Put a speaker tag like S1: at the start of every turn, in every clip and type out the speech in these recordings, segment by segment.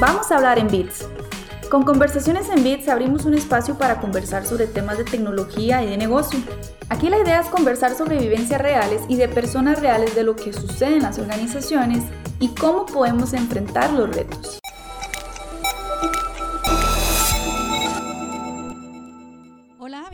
S1: Vamos a hablar en Bits. Con Conversaciones en Bits abrimos un espacio para conversar sobre temas de tecnología y de negocio. Aquí la idea es conversar sobre vivencias reales y de personas reales de lo que sucede en las organizaciones y cómo podemos enfrentar los retos.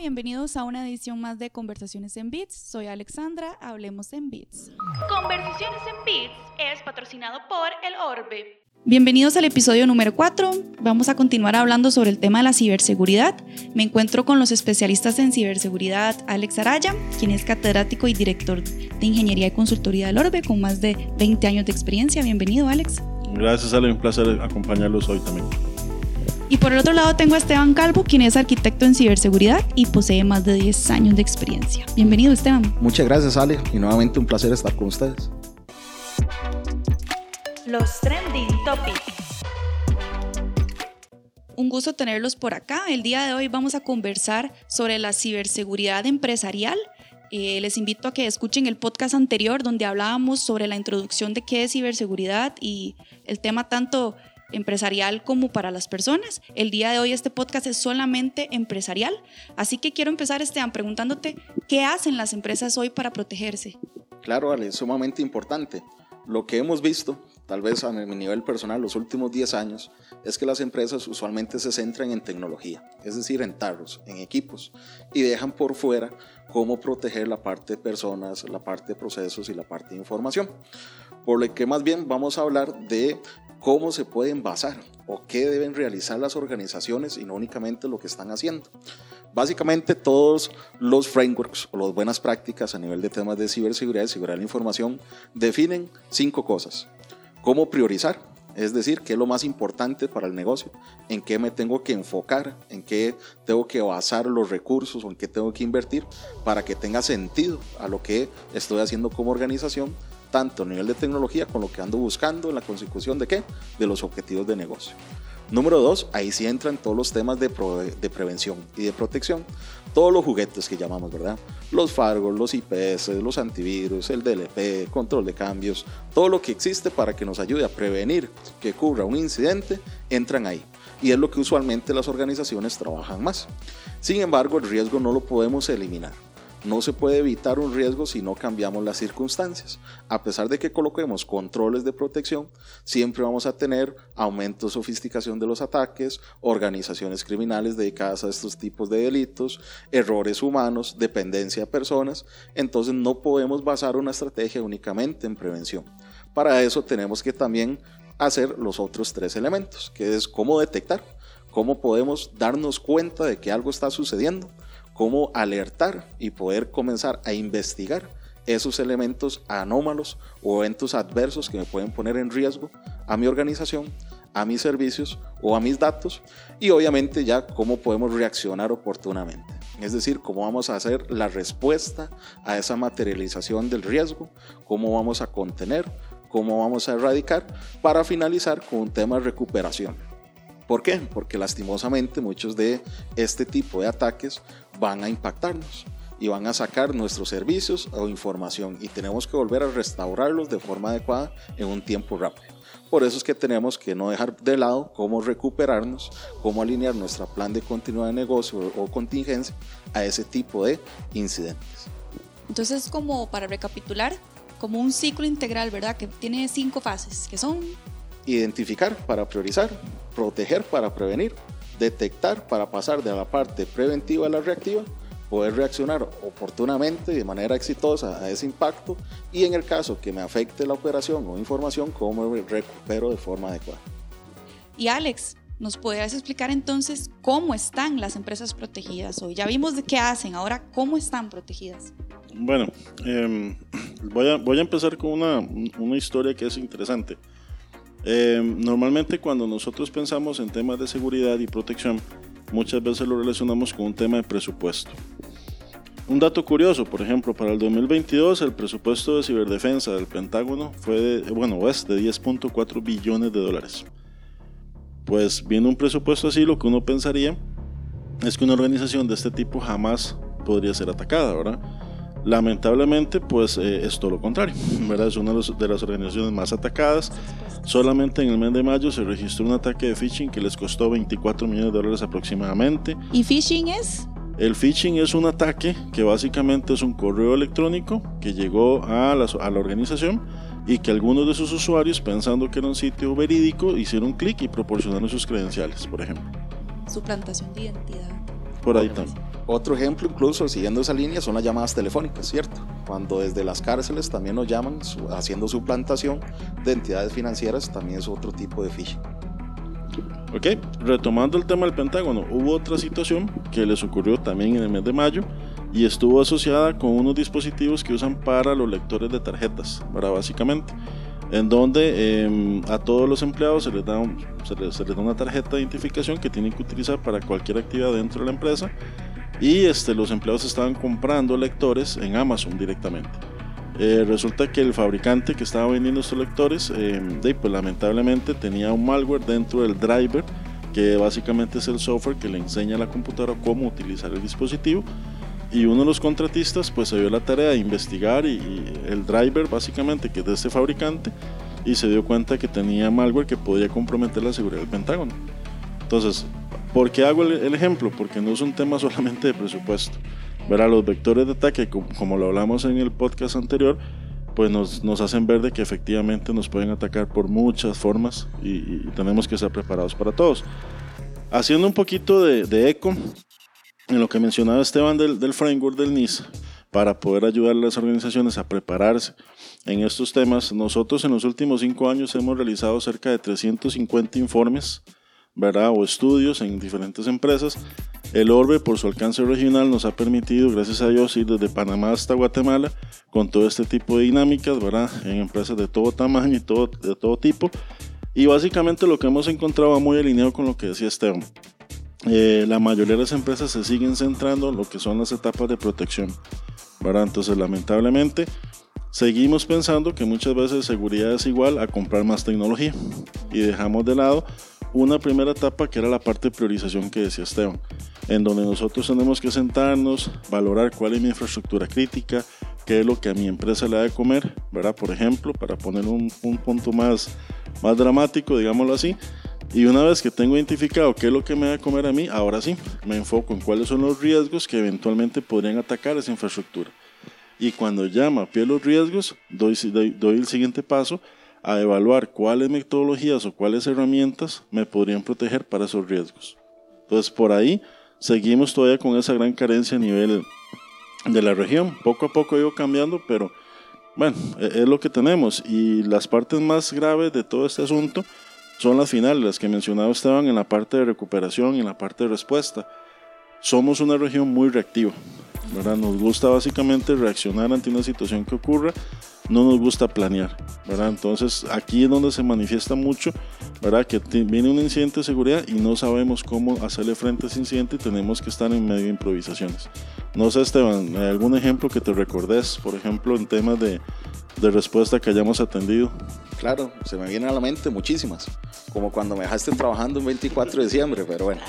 S1: Bienvenidos a una edición más de Conversaciones en Bits. Soy Alexandra, hablemos en Bits.
S2: Conversaciones en Bits es patrocinado por El Orbe.
S1: Bienvenidos al episodio número 4. Vamos a continuar hablando sobre el tema de la ciberseguridad. Me encuentro con los especialistas en ciberseguridad Alex Araya, quien es catedrático y director de Ingeniería y Consultoría del Orbe con más de 20 años de experiencia. Bienvenido, Alex.
S3: Gracias, Ale. Un placer acompañarlos hoy también.
S1: Y por el otro lado tengo a Esteban Calvo, quien es arquitecto en ciberseguridad y posee más de 10 años de experiencia. Bienvenido, Esteban.
S4: Muchas gracias, Ale. Y nuevamente un placer estar con ustedes.
S2: Los trending topics.
S1: Un gusto tenerlos por acá. El día de hoy vamos a conversar sobre la ciberseguridad empresarial. Eh, les invito a que escuchen el podcast anterior donde hablábamos sobre la introducción de qué es ciberseguridad y el tema tanto empresarial como para las personas. El día de hoy este podcast es solamente empresarial, así que quiero empezar, Esteban, preguntándote qué hacen las empresas hoy para protegerse.
S4: Claro, Ale, es sumamente importante. Lo que hemos visto tal vez a mi nivel personal, los últimos 10 años, es que las empresas usualmente se centran en tecnología, es decir, en tarros, en equipos, y dejan por fuera cómo proteger la parte de personas, la parte de procesos y la parte de información. Por lo que más bien vamos a hablar de cómo se pueden basar o qué deben realizar las organizaciones y no únicamente lo que están haciendo. Básicamente todos los frameworks o las buenas prácticas a nivel de temas de ciberseguridad y seguridad de la información definen cinco cosas. Cómo priorizar, es decir, qué es lo más importante para el negocio, en qué me tengo que enfocar, en qué tengo que basar los recursos o en qué tengo que invertir para que tenga sentido a lo que estoy haciendo como organización, tanto a nivel de tecnología con lo que ando buscando en la consecución de qué, de los objetivos de negocio. Número dos, ahí sí entran todos los temas de, de, prevención y de protección. Todos los juguetes que llamamos, ¿verdad? Los firewalls, los IPS, los antivirus, el DLP, control de cambios, todo lo que existe para que nos ayude a prevenir que ocurra un incidente, entran ahí. Y es lo que usualmente las organizaciones trabajan más. Sin embargo, el riesgo no lo podemos eliminar. No se puede evitar un riesgo si no cambiamos las circunstancias. A pesar de que coloquemos controles de protección, siempre vamos a tener aumento de sofisticación de los ataques, organizaciones criminales dedicadas a estos tipos de delitos, errores humanos, dependencia de personas. Entonces no podemos basar una estrategia únicamente en prevención. Para eso tenemos que también hacer los otros tres elementos, que es cómo detectar, cómo podemos darnos cuenta de que algo está sucediendo, cómo alertar y poder comenzar a investigar esos elementos anómalos o eventos adversos que me pueden poner en riesgo a mi organización, a mis servicios o a mis datos y obviamente ya cómo podemos reaccionar oportunamente. Es decir, cómo vamos a hacer la respuesta a esa materialización del riesgo, cómo vamos a contener, cómo vamos a erradicar para finalizar con un tema de recuperación. ¿Por qué? Porque lastimosamente muchos de este tipo de ataques van a impactarnos y van a sacar nuestros servicios o información y tenemos que volver a restaurarlos de forma adecuada en un tiempo rápido. Por eso es que tenemos que no dejar de lado cómo recuperarnos, cómo alinear nuestro plan de continuidad de negocio o contingencia a ese tipo de incidentes.
S1: Entonces, como para recapitular, como un ciclo integral, ¿verdad? Que tiene cinco fases, que son...
S4: Identificar para priorizar, proteger para prevenir, detectar para pasar de la parte preventiva a la reactiva, poder reaccionar oportunamente de manera exitosa a ese impacto y en el caso que me afecte la operación o información, cómo me recupero de forma adecuada.
S1: Y Alex, ¿nos podrías explicar entonces cómo están las empresas protegidas hoy? Ya vimos de qué hacen, ahora cómo están protegidas.
S3: Bueno, em, voy, a, voy a empezar con una, una historia que es interesante. Em, normalmente cuando nosotros pensamos en temas de seguridad y protección, muchas veces lo relacionamos con un tema de presupuesto. Un dato curioso, por ejemplo, para el 2022 el presupuesto de ciberdefensa del Pentágono fue, bueno, es de 10.4 billones de dólares. Pues viendo un presupuesto así, lo que uno pensaría es que una organización de este tipo jamás podría ser atacada, ¿verdad? Lamentablemente, pues eh, es todo lo contrario, ¿verdad? Es una de de las organizaciones más atacadas. Solamente en el mes de mayo se registró un ataque de phishing que les costó 24 millones de dólares aproximadamente.
S1: ¿Y phishing es?
S3: El phishing es un ataque que básicamente es un correo electrónico que llegó a la, a la organización y que algunos de sus usuarios, pensando que era un sitio verídico, hicieron clic y proporcionaron sus credenciales, por ejemplo.
S1: Suplantación de identidad.
S3: Por ahí también.
S4: Otro ejemplo, incluso siguiendo esa línea, son las llamadas telefónicas, ¿cierto? Cuando desde las cárceles también nos llaman su- haciendo suplantación de entidades financieras, también es otro tipo de phishing.
S3: Ok, retomando el tema del Pentágono, hubo otra situación que les ocurrió también en el mes de mayo y estuvo asociada con unos dispositivos que usan para los lectores de tarjetas, ¿verdad? Básicamente, en donde eh, a todos los empleados se les, da un- se, les, se les da una tarjeta de identificación que tienen que utilizar para cualquier actividad dentro de la empresa y este, los empleados estaban comprando lectores en Amazon directamente. Eh, resulta que el fabricante que estaba vendiendo estos lectores, eh, pues lamentablemente tenía un malware dentro del driver, que básicamente es el software que le enseña a la computadora cómo utilizar el dispositivo. Y uno de los contratistas pues se dio la tarea de investigar y, el driver básicamente que es de este fabricante y se dio cuenta que tenía malware que podía comprometer la seguridad del Pentágono. Entonces, ¿por qué hago el, ejemplo? Porque no es un tema solamente de presupuesto. Verá, los vectores de ataque, como, lo hablamos en el podcast anterior, pues nos, nos hacen ver de que efectivamente nos pueden atacar por muchas formas y, y tenemos que estar preparados para todos. Haciendo un poquito de, de eco en lo que mencionaba Esteban del, del framework del NIS, para poder ayudar a las organizaciones a prepararse en estos temas, nosotros en los últimos cinco años hemos realizado cerca de 350 informes ¿verdad? o estudios en diferentes empresas. El Orbe, por su alcance regional, nos ha permitido, gracias a Dios, ir desde Panamá hasta Guatemala con todo este tipo de dinámicas, ¿verdad? en empresas de todo tamaño y todo, de todo tipo. Y básicamente lo que hemos encontrado va muy alineado con lo que decía Esteban. Eh, la mayoría de las empresas se siguen centrando en lo que son las etapas de protección. ¿verdad? Entonces, lamentablemente, seguimos pensando que muchas veces seguridad es igual a comprar más tecnología y dejamos de lado una primera etapa que era la parte de priorización que decía Esteban, en donde nosotros tenemos que sentarnos, valorar cuál es mi infraestructura crítica, qué es lo que a mi empresa le da de comer, ¿verdad? Por ejemplo, para poner un, un punto más, más dramático, digámoslo así, y una vez que tengo identificado qué es lo que me da de comer a mí, ahora sí, me enfoco en cuáles son los riesgos que eventualmente podrían atacar esa infraestructura. Y cuando ya mapeé los riesgos, doy, doy, doy el siguiente paso a evaluar cuáles metodologías o cuáles herramientas me podrían proteger para esos riesgos. Entonces por ahí seguimos todavía con esa gran carencia a nivel de la región. Poco a poco ido cambiando, pero bueno, es lo que tenemos. Y las partes más graves de todo este asunto son las finales, las que mencionaba Esteban en la parte de recuperación y en la parte de respuesta. Somos una región muy reactiva, ¿verdad? Nos gusta básicamente reaccionar ante una situación que ocurra, no nos gusta planear, ¿verdad? Entonces aquí es donde se manifiesta mucho, ¿verdad? Que viene un incidente de seguridad y no sabemos cómo hacerle frente a ese incidente y tenemos que estar en medio de improvisaciones. No sé, Esteban, ¿algún ejemplo que te recordes, por ejemplo, en temas de, de respuesta que hayamos atendido?
S4: Claro, se me vienen a la mente muchísimas, como cuando me dejaste trabajando el 24 de diciembre, pero bueno,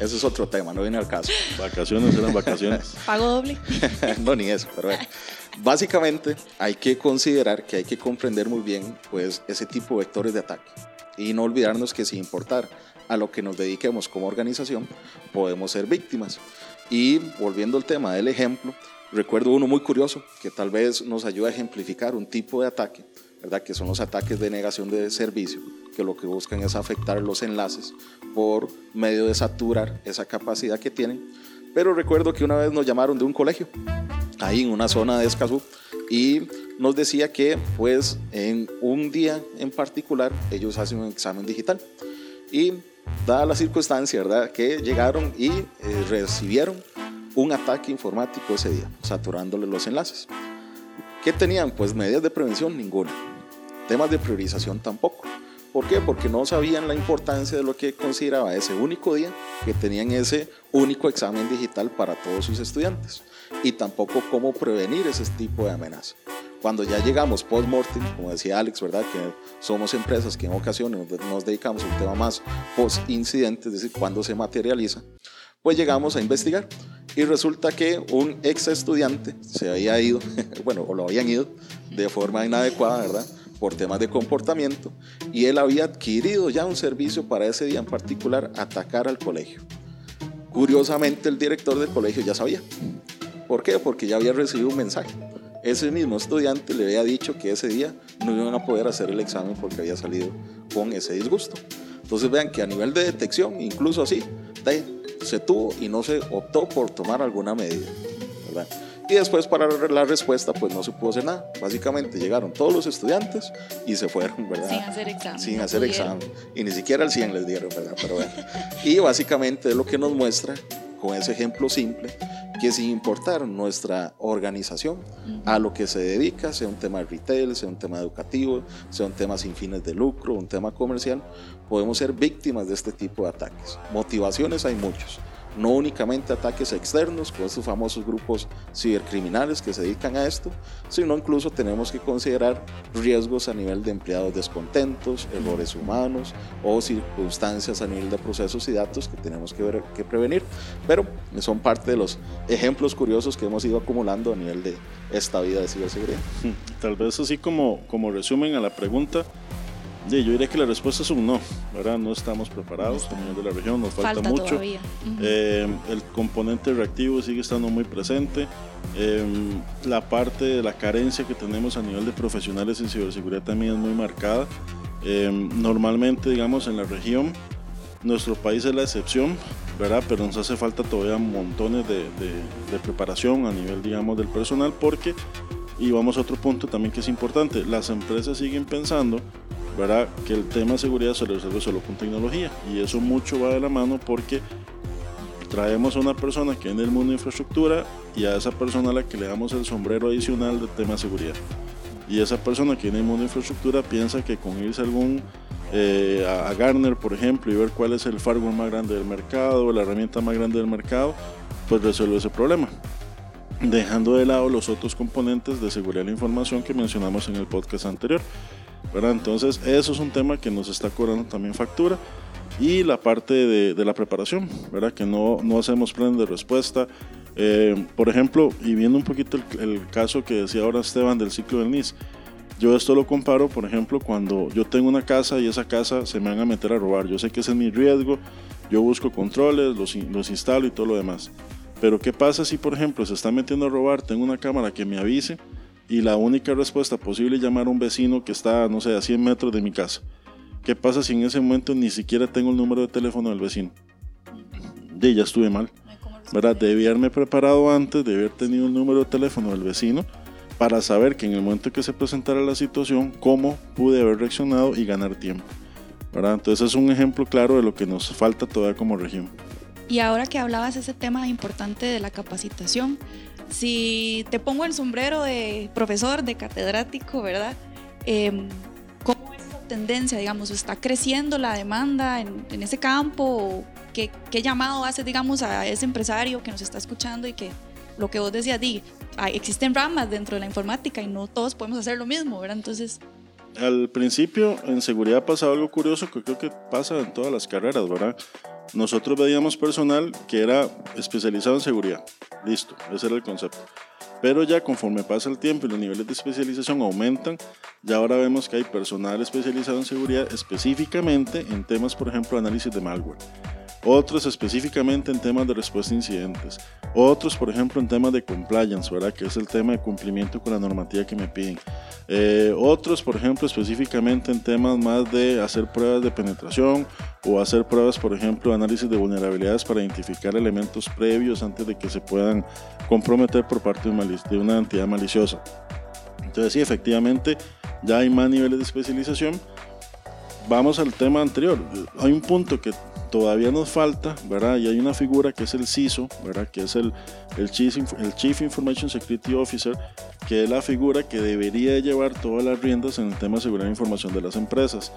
S4: eso es otro tema, no viene al caso.
S3: Vacaciones eran vacaciones.
S1: Pago doble.
S4: no, ni eso, pero bueno. Básicamente hay que considerar que hay que comprender muy bien pues, ese tipo de vectores de ataque y no olvidarnos que sin importar a lo que nos dediquemos como organización, podemos ser víctimas. Y volviendo al tema del ejemplo, recuerdo uno muy curioso que tal vez nos ayuda a ejemplificar un tipo de ataque, ¿verdad? que son los ataques de negación de servicio, que lo que buscan es afectar los enlaces por medio de saturar esa capacidad que tienen. Pero recuerdo que una vez nos llamaron de un colegio, ahí en una zona de Escazú, y nos decía que pues en un día en particular ellos hacen un examen digital. Y dada la circunstancia, ¿verdad? Que llegaron y eh, recibieron un ataque informático ese día, saturándole los enlaces. ¿Qué tenían? Pues medidas de prevención, ninguna. Temas de priorización tampoco. ¿Por qué? Porque no sabían la importancia de lo que consideraba ese único día que tenían ese único examen digital para todos sus estudiantes y tampoco cómo prevenir ese tipo de amenaza. Cuando ya llegamos post-mortem, como decía Alex, ¿verdad? Que somos empresas que en ocasiones nos dedicamos a un tema más post-incidente, es decir, cuando se materializa, Pues llegamos a investigar y resulta que un ex estudiante se había ido, bueno, o lo habían ido de forma inadecuada, ¿verdad? Por temas de comportamiento y él había adquirido ya un servicio para ese día en particular, atacar al colegio. Curiosamente, el director del colegio ya sabía. ¿Por qué? Porque ya había recibido un mensaje. Ese mismo estudiante le había dicho que ese día no iban a poder hacer el examen porque había salido con ese disgusto. Entonces vean que a nivel de detección, incluso así, se tuvo y no se optó por tomar alguna medida. Y después para la respuesta pues no se pudo hacer nada. Básicamente llegaron todos los estudiantes y se fueron, ¿verdad?
S1: Sin hacer examen.
S4: Sin hacer examen. Y ni siquiera el 100 les dieron, ¿verdad? Pero bueno. Y básicamente es lo que nos muestra con ese ejemplo simple que sin importar nuestra organización a lo que se dedica, sea un tema de retail, sea un tema educativo, sea un tema sin fines de lucro, un tema comercial, podemos ser víctimas de este tipo de ataques. Motivaciones hay muchos no únicamente ataques externos con estos famosos grupos cibercriminales que se dedican a esto, sino incluso tenemos que considerar riesgos a nivel de empleados descontentos, errores humanos o circunstancias a nivel de procesos y datos que tenemos que, ver, que prevenir. Pero son parte de los ejemplos curiosos que hemos ido acumulando a nivel de esta vida de ciberseguridad.
S3: Tal vez así como, como resumen a la pregunta, yo diría que la respuesta es un no, ¿verdad? No estamos preparados a nivel de la región, nos falta, mucho. Eh, el componente reactivo sigue estando muy presente. Eh, la parte de la carencia que tenemos a nivel de profesionales en ciberseguridad también es muy marcada. Eh, normalmente, digamos, en la región, nuestro país es la excepción, ¿verdad? Pero nos hace falta todavía montones de, de preparación a nivel, digamos, del personal porque, y vamos a otro punto también que es importante, las empresas siguen pensando ¿verdad? que el tema de seguridad se resuelve solo con tecnología y eso mucho va de la mano porque traemos a una persona que en el mundo de infraestructura y a esa persona a la que le damos el sombrero adicional de tema de seguridad. Y esa persona que en el mundo de infraestructura piensa que con irse algún eh, a, Garner, por ejemplo, y ver cuál es el firewall más grande del mercado, la herramienta más grande del mercado, pues resuelve ese problema. Dejando de lado los otros componentes de seguridad de la información que mencionamos en el podcast anterior. Entonces, eso es un tema que nos está cobrando también factura. Y la parte de, la preparación, ¿verdad? Que no, no hacemos planes de respuesta. Eh, por ejemplo, y viendo un poquito el, caso que decía ahora Esteban del ciclo del NIS, yo esto lo comparo, por ejemplo, cuando yo tengo una casa y esa casa se me van a meter a robar. Yo sé que ese es mi riesgo, yo busco controles, los instalo y todo lo demás. Pero ¿qué pasa si, por ejemplo, se está metiendo a robar, tengo una cámara que me avise? y la única respuesta posible es llamar a un vecino que está, no sé, a 100 metros de mi casa. ¿Qué pasa si en ese momento ni siquiera tengo el número de teléfono del vecino? De ya estuve mal. ¿Verdad? Debí haberme preparado antes, de haber tenido el número de teléfono del vecino para saber que en el momento que se presentara la situación, cómo pude haber reaccionado y ganar tiempo. ¿verdad? Entonces es un ejemplo claro de lo que nos falta todavía como región.
S1: Y ahora que hablabas ese tema importante de la capacitación, si te pongo el sombrero de profesor, de catedrático, ¿verdad? Em, ¿Cómo es la tendencia, digamos? ¿Está creciendo la demanda en, ese campo? ¿Qué, ¿Qué, llamado haces, digamos, a ese empresario que nos está escuchando y que lo que vos decías, di, existen ramas dentro de la informática y no todos podemos hacer lo mismo, ¿verdad? Entonces...
S3: Al principio, en seguridad ha algo curioso que creo que pasa en todas las carreras, ¿verdad? nosotros veíamos personal que era especializado en seguridad. Listo, ese era el concepto. Pero ya conforme pasa el tiempo y los niveles de especialización aumentan, ya ahora vemos que hay personal especializado en seguridad específicamente en temas, por ejemplo, análisis de malware otros específicamente en temas de respuesta a incidentes, otros por ejemplo en temas de compliance, ¿verdad? que es el tema de cumplimiento con la normativa que me piden, eh, otros por ejemplo específicamente en temas más de hacer pruebas de penetración o hacer pruebas por ejemplo de análisis de vulnerabilidades para identificar elementos previos antes de que se puedan comprometer por parte de una entidad maliciosa. Entonces sí, efectivamente ya hay más niveles de especialización. Vamos al tema anterior. Hay un punto que todavía nos falta, ¿verdad? Y hay una figura que es el CISO, ¿verdad? Que es el, el, Chief, el Chief Information Security Officer, que es la figura que debería llevar todas las riendas en el tema de seguridad de información de las empresas.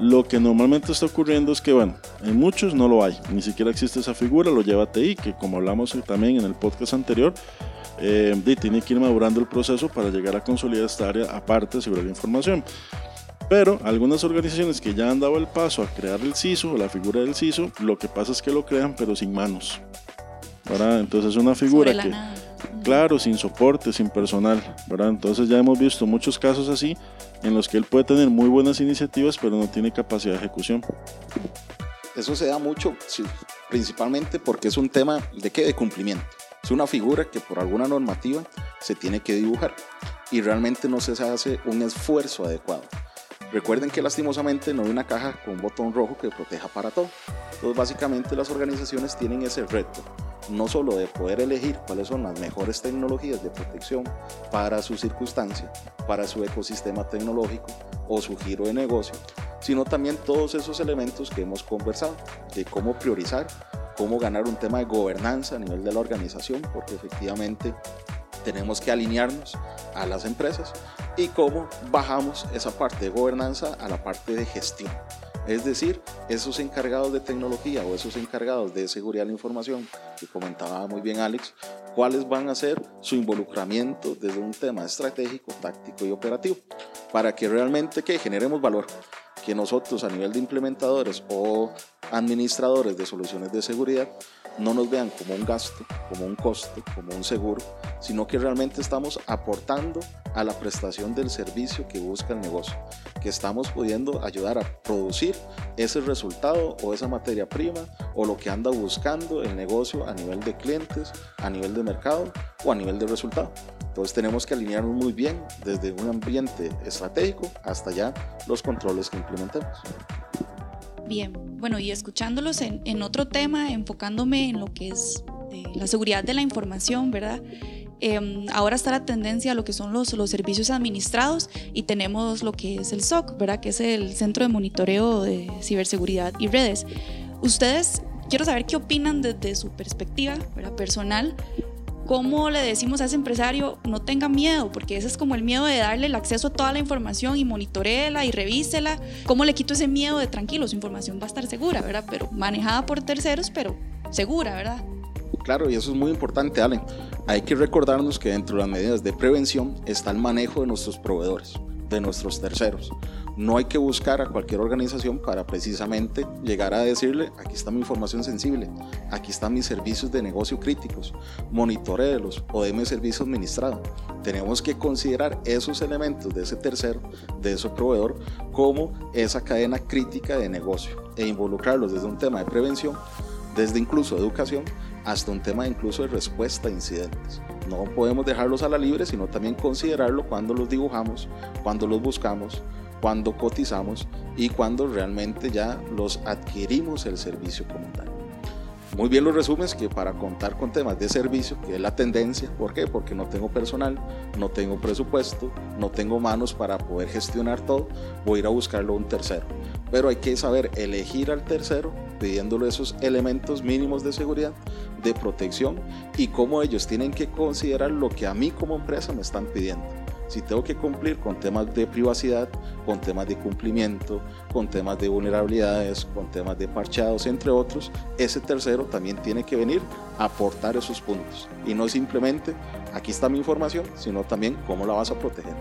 S3: Lo que normalmente está ocurriendo es que, bueno, en muchos no lo hay, ni siquiera existe esa figura, lo lleva TI, que como hablamos también en el podcast anterior, eh, tiene que ir madurando el proceso para llegar a consolidar esta área aparte de seguridad de información. Pero algunas organizaciones que ya han dado el paso a crear el CISO o la figura del CISO, lo que pasa es que lo crean pero sin manos. ¿verdad? Entonces es una figura que, claro, sin soporte, sin personal. ¿verdad? Entonces ya hemos visto muchos casos así en los que él puede tener muy buenas iniciativas pero no tiene capacidad de ejecución.
S4: Eso se da mucho, principalmente porque es un tema de qué? De cumplimiento. Es una figura que por alguna normativa se tiene que dibujar y realmente no se hace un esfuerzo adecuado. Recuerden que lastimosamente no hay una caja con un botón rojo que proteja para todo. Entonces básicamente las organizaciones tienen ese reto, no solo de poder elegir cuáles son las mejores tecnologías de protección para su circunstancia, para su ecosistema tecnológico o su giro de negocio, sino también todos esos elementos que hemos conversado, de cómo priorizar, cómo ganar un tema de gobernanza a nivel de la organización, porque efectivamente tenemos que alinearnos a las empresas y cómo bajamos esa parte de gobernanza a la parte de gestión. Es decir, esos encargados de tecnología o esos encargados de seguridad de la información, que comentaba muy bien Alex, cuáles van a ser su involucramiento desde un tema estratégico, táctico y operativo, para que realmente que generemos valor, que nosotros a nivel de implementadores o administradores de soluciones de seguridad no nos vean como un gasto, como un costo, como un seguro, sino que realmente estamos aportando a la prestación del servicio que busca el negocio, que estamos pudiendo ayudar a producir ese resultado o esa materia prima o lo que anda buscando el negocio a nivel de clientes, a nivel de mercado o a nivel de resultado. Entonces tenemos que alinearnos muy bien desde un ambiente estratégico hasta ya los controles que implementemos.
S1: Bien, bueno, y escuchándolos en, otro tema, enfocándome en lo que es eh, la seguridad de la información, ¿verdad? Em, ahora está la tendencia a lo que son los, los servicios administrados y tenemos lo que es el SOC, ¿verdad? Que es el Centro de Monitoreo de Ciberseguridad y Redes. Ustedes, quiero saber qué opinan desde su perspectiva ¿verdad? personal ¿cómo le decimos a ese empresario no tenga miedo? Porque ese es como el miedo de darle el acceso a toda la información y monitoreela y revísela. ¿Cómo le quito ese miedo de tranquilo? Su información va a estar segura, ¿verdad? Pero manejada por terceros, pero segura, ¿verdad?
S4: Claro, y eso es muy importante, Allen. Hay que recordarnos que dentro de las medidas de prevención está el manejo de nuestros proveedores, de nuestros terceros. No hay que buscar a cualquier organización para precisamente llegar a decirle, aquí está mi información sensible, aquí están mis servicios de negocio críticos, monitoreelos o deme servicio administrado. Tenemos que considerar esos elementos de ese tercero, de ese proveedor, como esa cadena crítica de negocio e involucrarlos desde un tema de prevención, desde incluso educación, hasta un tema incluso de respuesta a incidentes. No podemos dejarlos a la libre, sino también considerarlo cuando los dibujamos, cuando los buscamos, cuando cotizamos y cuando realmente ya los adquirimos el servicio como tal. Muy bien lo resumes que para contar con temas de servicio, que es la tendencia, ¿por qué? Porque no tengo personal, no tengo presupuesto, no tengo manos para poder gestionar todo, voy a ir a buscarlo a un tercero. Pero hay que saber elegir al tercero pidiéndole esos elementos mínimos de seguridad, de protección y cómo ellos tienen que considerar lo que a mí como empresa me están pidiendo si tengo que cumplir con temas de privacidad, con temas de cumplimiento, con temas de vulnerabilidades, con temas de parchados, entre otros, ese tercero también tiene que venir a aportar esos puntos. Y no simplemente, aquí está mi información, sino también cómo la vas a proteger.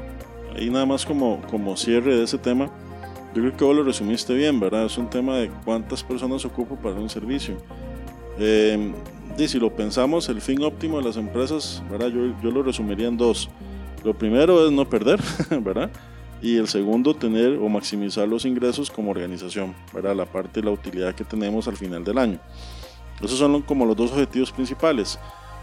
S3: Y nada más como, como cierre de ese tema, yo creo que vos lo resumiste bien, ¿verdad? Es un tema de cuántas personas ocupo para un servicio. Eh, y si lo pensamos, el fin óptimo de las empresas, ¿verdad? Yo, yo lo resumiría en dos. Lo primero es no perder, ¿verdad? Y el segundo, tener o maximizar los ingresos como organización, ¿verdad? La parte de la utilidad que tenemos al final del año. Esos son como los dos objetivos principales.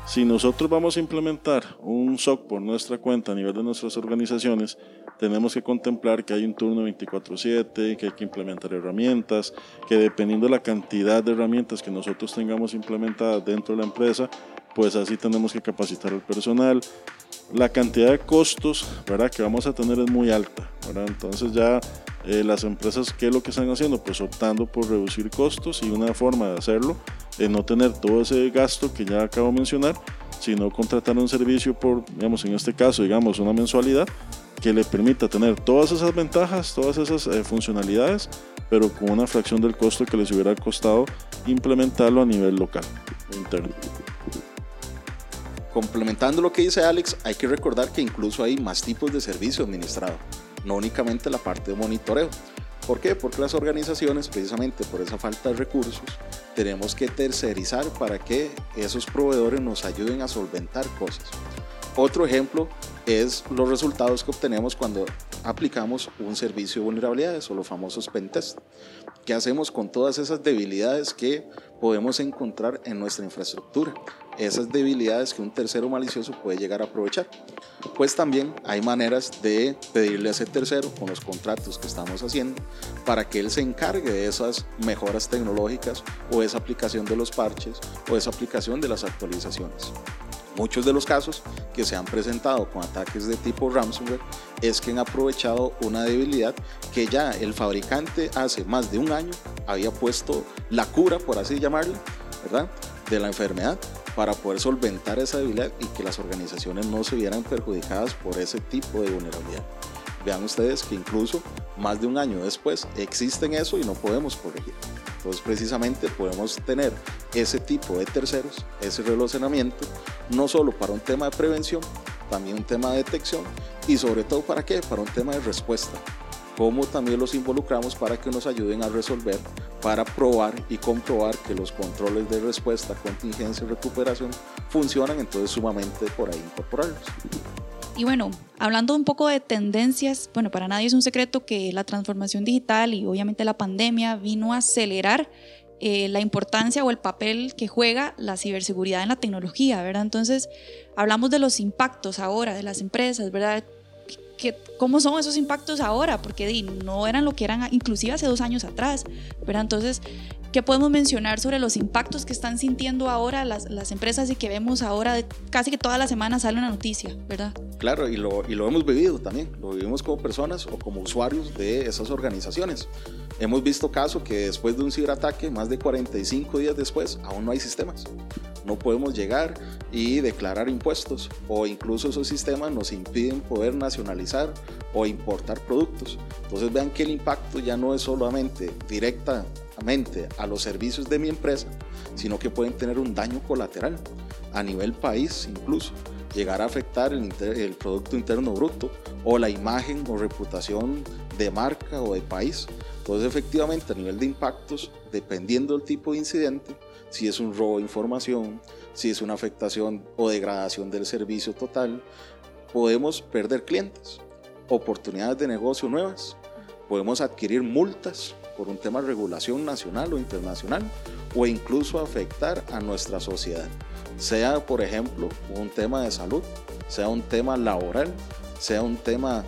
S3: Si nosotros vamos a implementar un SOC por nuestra cuenta a nivel de nuestras organizaciones, tenemos que contemplar que hay un turno 24/7, que hay que implementar herramientas, que dependiendo de la cantidad de herramientas que nosotros tengamos implementadas dentro de la empresa, pues así tenemos que capacitar al personal, la cantidad de costos ¿verdad? que vamos a tener es muy alta. ¿verdad? Entonces ya eh, las empresas, ¿qué es lo que están haciendo? Pues optando por reducir costos y una forma de hacerlo es no tener todo ese gasto que ya acabo de mencionar, sino contratar un servicio por, digamos, en este caso, digamos, una mensualidad que le permita tener todas esas ventajas, todas esas eh, funcionalidades, pero con una fracción del costo que les hubiera costado implementarlo a nivel local.
S4: Complementando lo que dice Alex, hay que recordar que incluso hay más tipos de servicio administrado. no únicamente la parte de monitoreo. ¿Por qué? Porque las organizaciones, precisamente por esa falta de recursos, tenemos que tercerizar para que esos proveedores nos ayuden a solventar cosas. Otro ejemplo es los resultados que obtenemos cuando aplicamos un servicio de vulnerabilidades o los famosos pentest. ¿Qué hacemos con todas esas debilidades que podemos encontrar en nuestra infraestructura? Esas debilidades que un tercero malicioso puede llegar a aprovechar. Pues también hay maneras de pedirle a ese tercero con los contratos que estamos haciendo para que él se encargue de esas mejoras tecnológicas o esa aplicación de los parches o esa aplicación de las actualizaciones. Muchos de los casos que se han presentado con ataques de tipo ransomware es que han aprovechado una debilidad que ya el fabricante hace más de un año había puesto la cura, por así llamarlo, ¿verdad? de la enfermedad para poder solventar esa debilidad y que las organizaciones no se vieran perjudicadas por ese tipo de vulnerabilidad. Vean ustedes que incluso más de un año después existen eso y no podemos corregir. Entonces precisamente podemos tener ese tipo de terceros, ese relacionamiento, no solo para un tema de prevención, también un tema de detección y sobre todo para qué, para un tema de respuesta. Cómo también los involucramos para que nos ayuden a resolver, para probar y comprobar que los controles de respuesta, contingencia y recuperación funcionan, entonces sumamente por ahí incorporarlos.
S1: Y bueno, hablando un poco de tendencias, bueno, para nadie es un secreto que la transformación digital y obviamente la pandemia vino a acelerar eh, la importancia o el papel que juega la ciberseguridad en la tecnología, ¿verdad? Entonces, hablamos de los impactos ahora de las empresas, ¿verdad? ¿Cómo son esos impactos ahora? Porque no eran lo que eran inclusive hace dos años atrás, ¿verdad? Entonces, ¿Qué podemos mencionar sobre los impactos que están sintiendo ahora las, las empresas y que vemos ahora? casi que toda la semana sale una noticia, ¿verdad?
S4: Claro, y lo, y lo hemos vivido también. Lo vivimos como personas o como usuarios de esas organizaciones. Hemos visto casos que después de un ciberataque, más de 45 días después, aún no hay sistemas. No podemos llegar y declarar impuestos o incluso esos sistemas nos impiden poder nacionalizar o importar productos. Entonces vean que el impacto ya no es solamente directa a los servicios de mi empresa, sino que pueden tener un daño colateral a nivel país incluso, llegar a afectar el Producto Interno Bruto o la imagen o reputación de marca o de país. Entonces efectivamente a nivel de impactos, dependiendo del tipo de incidente, si es un robo de información, si es una afectación o degradación del servicio total, podemos perder clientes, oportunidades de negocio nuevas, podemos adquirir multas por un tema de regulación nacional o internacional o incluso afectar a nuestra sociedad. Sea, por ejemplo, un tema de salud, sea un tema laboral, sea un tema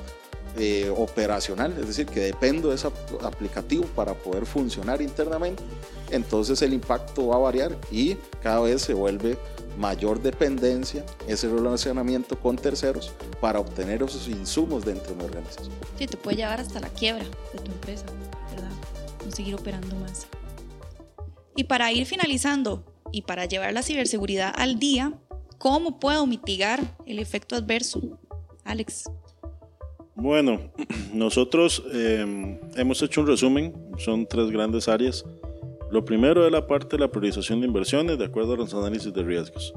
S4: eh, operacional, es decir, que dependo de ese aplicativo para poder funcionar internamente, entonces el impacto va a variar y cada vez se vuelve mayor dependencia, ese relacionamiento con terceros para obtener esos insumos dentro de una organización.
S1: Sí, te puede llevar hasta la quiebra de tu empresa seguir operando más. Y para ir finalizando y para llevar la ciberseguridad al día, ¿cómo puedo mitigar el efecto adverso? Alex.
S3: Bueno, nosotros em, hemos hecho un resumen, son tres grandes áreas. Lo primero es la parte de la priorización de inversiones de acuerdo a los análisis de riesgos.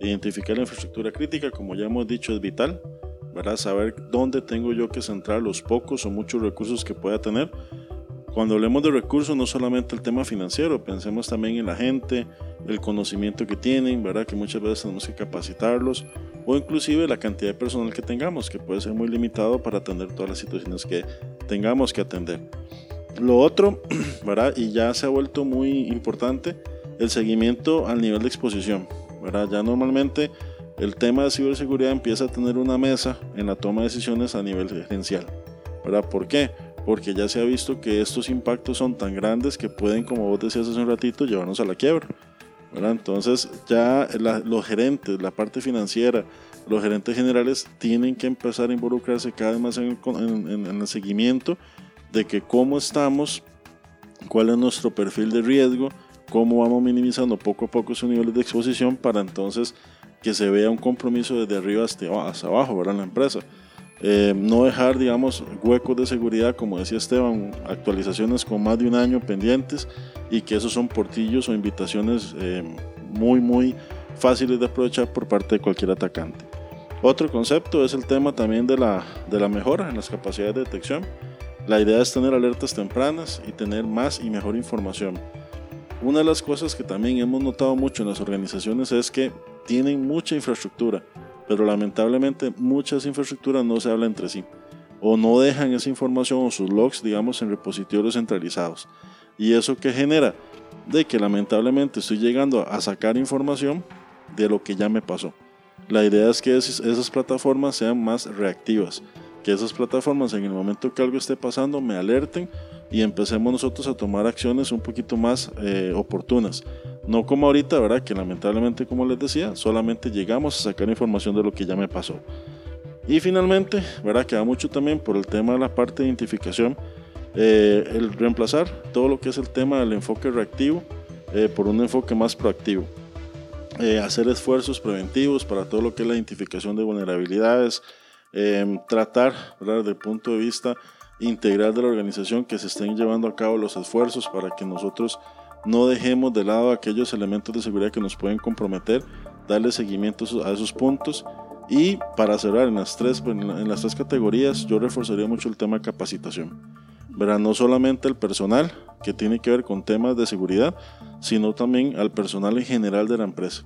S3: Identificar la infraestructura crítica, como ya hemos dicho, es vital. para Saber dónde tengo yo que centrar los pocos o muchos recursos que pueda tener cuando hablemos de recursos, no solamente el tema financiero, pensemos también en la gente, el conocimiento que tienen, ¿verdad? Que muchas veces tenemos que capacitarlos, o inclusive la cantidad de personal que tengamos, que puede ser muy limitado para atender todas las situaciones que tengamos que atender. Lo otro, ¿verdad? Y ya se ha vuelto muy importante, el seguimiento al nivel de exposición, ¿verdad? Ya normalmente el tema de ciberseguridad empieza a tener una mesa en la toma de decisiones a nivel gerencial, ¿verdad? ¿Por qué? porque ya se ha visto que estos impactos son tan grandes que pueden, como vos decías hace un ratito, llevarnos a la quiebra. Entonces ya los gerentes, la parte financiera, los gerentes generales tienen que empezar a involucrarse cada vez más en el, seguimiento de que cómo estamos, cuál es nuestro perfil de riesgo, cómo vamos minimizando poco a poco su niveles de exposición para entonces que se vea un compromiso desde arriba hasta, hasta abajo, ¿verdad? En la empresa. Eh, no dejar, digamos, huecos de seguridad, como decía Esteban, actualizaciones con más de un año pendientes y que esos son portillos o invitaciones eh, muy, muy fáciles de aprovechar por parte de cualquier atacante. Otro concepto es el tema también de la, de la mejora en las capacidades de detección. La idea es tener alertas tempranas y tener más y mejor información. Una de las cosas que también hemos notado mucho en las organizaciones es que tienen mucha infraestructura, pero lamentablemente muchas infraestructuras no se hablan entre sí o no dejan esa información o sus logs, digamos, en repositorios centralizados. ¿Y eso que genera? De que lamentablemente estoy llegando a sacar información de lo que ya me pasó. La idea es que esas plataformas sean más reactivas, que esas plataformas en el momento que algo esté pasando me alerten y empecemos nosotros a tomar acciones un poquito más eh, oportunas. No como ahorita, ¿verdad? Que lamentablemente, como les decía, solamente llegamos a sacar información de lo que ya me pasó. Y finalmente, ¿verdad? Queda mucho también por el tema de la parte de identificación, eh, el reemplazar todo lo que es el tema del enfoque reactivo eh, por un enfoque más proactivo. Eh, hacer esfuerzos preventivos para todo lo que es la identificación de vulnerabilidades, em, tratar desde el punto de vista integral de la organización que se estén llevando a cabo los esfuerzos para que nosotros no dejemos de lado aquellos elementos de seguridad que nos pueden comprometer, darle seguimiento a esos puntos y para cerrar en las tres, en las tres categorías yo reforzaría mucho el tema de capacitación. ¿verdad? No solamente el personal que tiene que ver con temas de seguridad, sino también al personal en general de la empresa.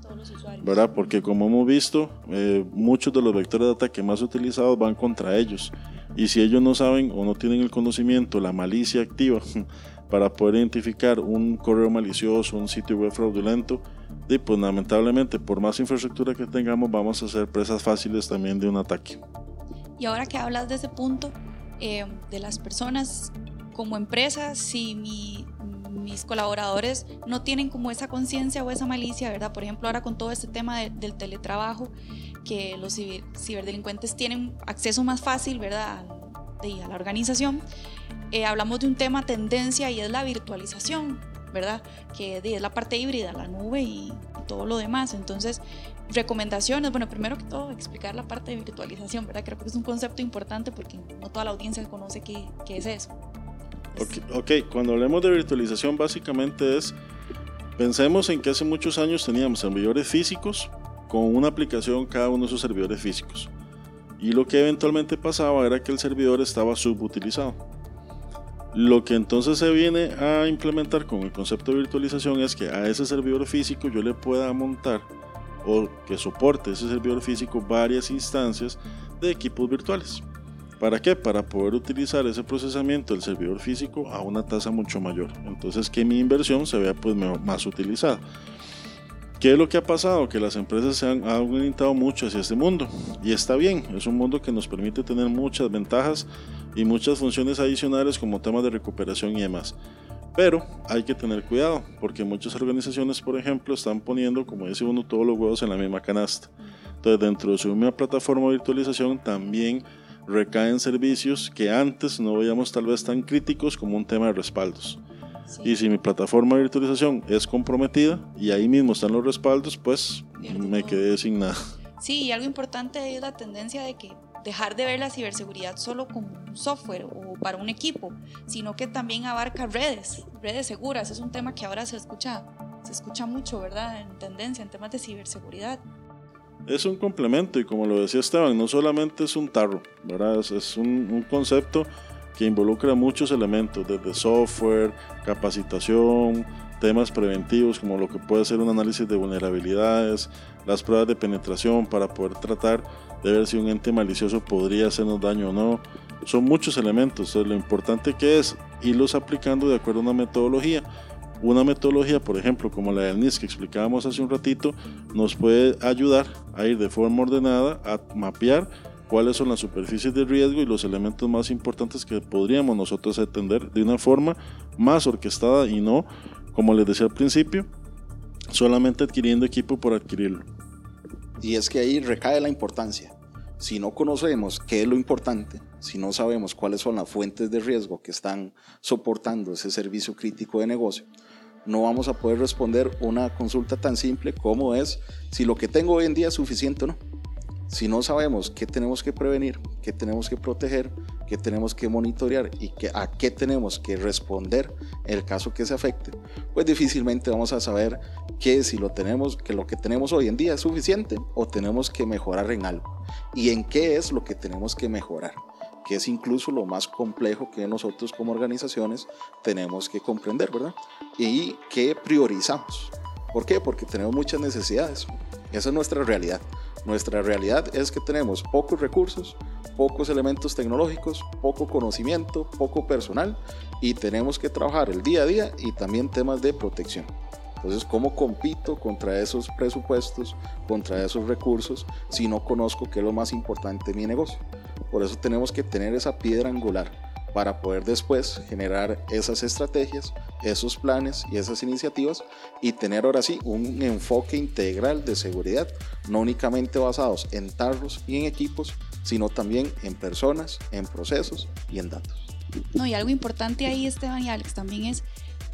S3: ¿verdad? Porque como hemos visto, eh, muchos de los vectores de ataque más utilizados van contra ellos. Y si ellos no saben o no tienen el conocimiento, la malicia activa para poder identificar un correo malicioso, un sitio web fraudulento, y pues lamentablemente por más infraestructura que tengamos vamos a ser presas fáciles también de un ataque.
S1: Y ahora que hablas de ese punto, eh, de las personas como empresas, si mi, mis colaboradores no tienen como esa conciencia o esa malicia, ¿verdad? Por ejemplo, ahora con todo este tema del teletrabajo, que los ciberdelincuentes tienen acceso más fácil, ¿verdad? De, a la organización. Eh, hablamos de un tema tendencia y es la virtualización, ¿verdad? Que es la parte híbrida, la nube y, todo lo demás. Entonces, recomendaciones, bueno, primero que todo, explicar la parte de virtualización, ¿verdad? Creo que es un concepto importante porque no toda la audiencia conoce qué, qué es eso.
S3: Ok, cuando hablemos de virtualización, básicamente es, pensemos en que hace muchos años teníamos servidores físicos con una aplicación cada uno de esos servidores físicos. Y lo que eventualmente pasaba era que el servidor estaba subutilizado. Lo que entonces se viene a implementar con el concepto de virtualización es que a ese servidor físico yo le pueda montar o que soporte ese servidor físico varias instancias de equipos virtuales. ¿Para qué? Para poder utilizar ese procesamiento del servidor físico a una tasa mucho mayor. Entonces que mi inversión se vea pues más utilizada. ¿Qué es lo que ha pasado? Que las empresas se han, orientado mucho hacia este mundo y está bien, es un mundo que nos permite tener muchas ventajas y muchas funciones adicionales como temas de recuperación y demás. Pero hay que tener cuidado porque muchas organizaciones, por ejemplo, están poniendo, como dice uno, todos los huevos en la misma canasta. Entonces, dentro de su misma plataforma de virtualización también recaen servicios que antes no veíamos tal vez tan críticos como un tema de respaldos. Y si mi plataforma de virtualización es comprometida y ahí mismo están los respaldos, pues me quedé sin nada.
S1: Sí, y algo importante es la tendencia de que dejar de ver la ciberseguridad solo como un software o para un equipo, sino que también abarca redes, redes seguras. Es un tema que ahora se escucha, se escucha mucho, ¿verdad? En tendencia, en temas de ciberseguridad.
S3: Es un complemento y como lo decía Esteban, no solamente es un tarro, ¿verdad? Es, un, concepto que involucra muchos elementos, desde software, capacitación, temas preventivos como lo que puede ser un análisis de vulnerabilidades, las pruebas de penetración para poder tratar de ver si un ente malicioso podría hacernos daño o no. Son muchos elementos, lo importante que es irlos aplicando de acuerdo a una metodología. Una metodología, por ejemplo, como la del NIS que explicábamos hace un ratito, nos puede ayudar a ir de forma ordenada a mapear cuáles son las superficies de riesgo y los elementos más importantes que podríamos nosotros atender de una forma más orquestada y no, como les decía al principio, solamente adquiriendo equipo por adquirirlo.
S4: Y es que ahí recae la importancia. Si no conocemos qué es lo importante, si no sabemos cuáles son las fuentes de riesgo que están soportando ese servicio crítico de negocio, no vamos a poder responder una consulta tan simple como es si lo que tengo hoy en día es suficiente o no. Si no sabemos qué tenemos que prevenir, qué tenemos que proteger, qué tenemos que monitorear y que, a qué tenemos que responder en el caso que se afecte, pues difícilmente vamos a saber que si lo tenemos, que lo que tenemos hoy en día es suficiente o tenemos que mejorar en algo y en qué es lo que tenemos que mejorar que es incluso lo más complejo que nosotros como organizaciones tenemos que comprender, ¿verdad? Y que priorizamos. ¿Por qué? Porque tenemos muchas necesidades. Esa es nuestra realidad. Nuestra realidad es que tenemos pocos recursos, pocos elementos tecnológicos, poco conocimiento, poco personal y tenemos que trabajar el día a día y también temas de protección. Entonces, ¿cómo compito contra esos presupuestos, contra esos recursos, si no conozco qué es lo más importante de mi negocio? Por eso tenemos que tener esa piedra angular para poder después generar esas estrategias, esos planes y esas iniciativas y tener ahora sí un enfoque integral de seguridad, no únicamente basados en tarros y en equipos, sino también en personas, en procesos y en datos.
S1: No, y algo importante ahí, Esteban y Alex, también es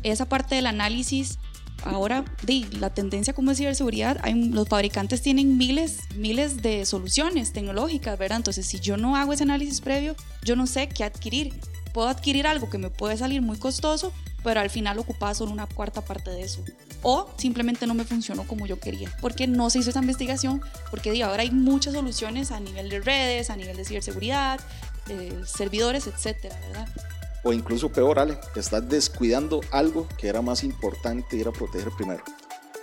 S1: esa parte del análisis ahora de la tendencia como es ciberseguridad, hay, los fabricantes tienen miles, miles de soluciones tecnológicas, ¿verdad? Entonces, si yo no hago ese análisis previo, yo no sé qué adquirir. Puedo adquirir algo que me puede salir muy costoso, pero al final ocupaba solo una cuarta parte de eso. O simplemente no me funcionó como yo quería, porque no se hizo esa investigación, porque digo, ahora hay muchas soluciones a nivel de redes, a nivel de ciberseguridad, de servidores, etcétera, ¿verdad?
S4: O incluso peor, Ale, estás descuidando algo que era más importante y era proteger primero.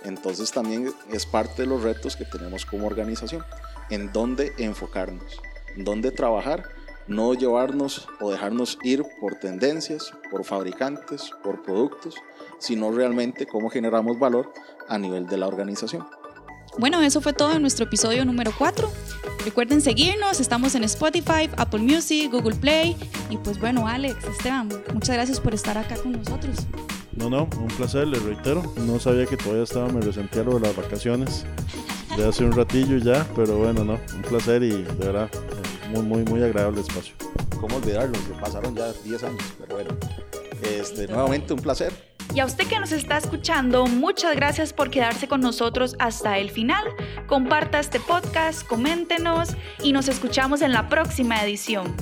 S4: Entonces también es parte de los retos que tenemos como organización, en dónde enfocarnos, en dónde trabajar, no llevarnos o dejarnos ir por tendencias, por fabricantes, por productos, sino realmente cómo generamos valor a nivel de la organización.
S1: Bueno, eso fue todo en nuestro episodio número 4. Recuerden seguirnos, estamos en Spotify, Apple Music, Google Play. Y pues bueno, Alex, Esteban, muchas gracias por estar acá con nosotros.
S3: No, no, un placer, les reitero. No sabía que todavía estaba, me resentía lo de las vacaciones de hace un ratillo ya, pero bueno, no, un placer y de verdad, eh, muy, muy, muy agradable espacio.
S4: ¿Cómo olvidarlo? Que pasaron ya 10 años, pero bueno, este, nuevamente un placer.
S2: Y a usted que nos está escuchando, muchas gracias por quedarse con nosotros hasta el final. Comparta este podcast, coméntenos y nos escuchamos en la próxima edición.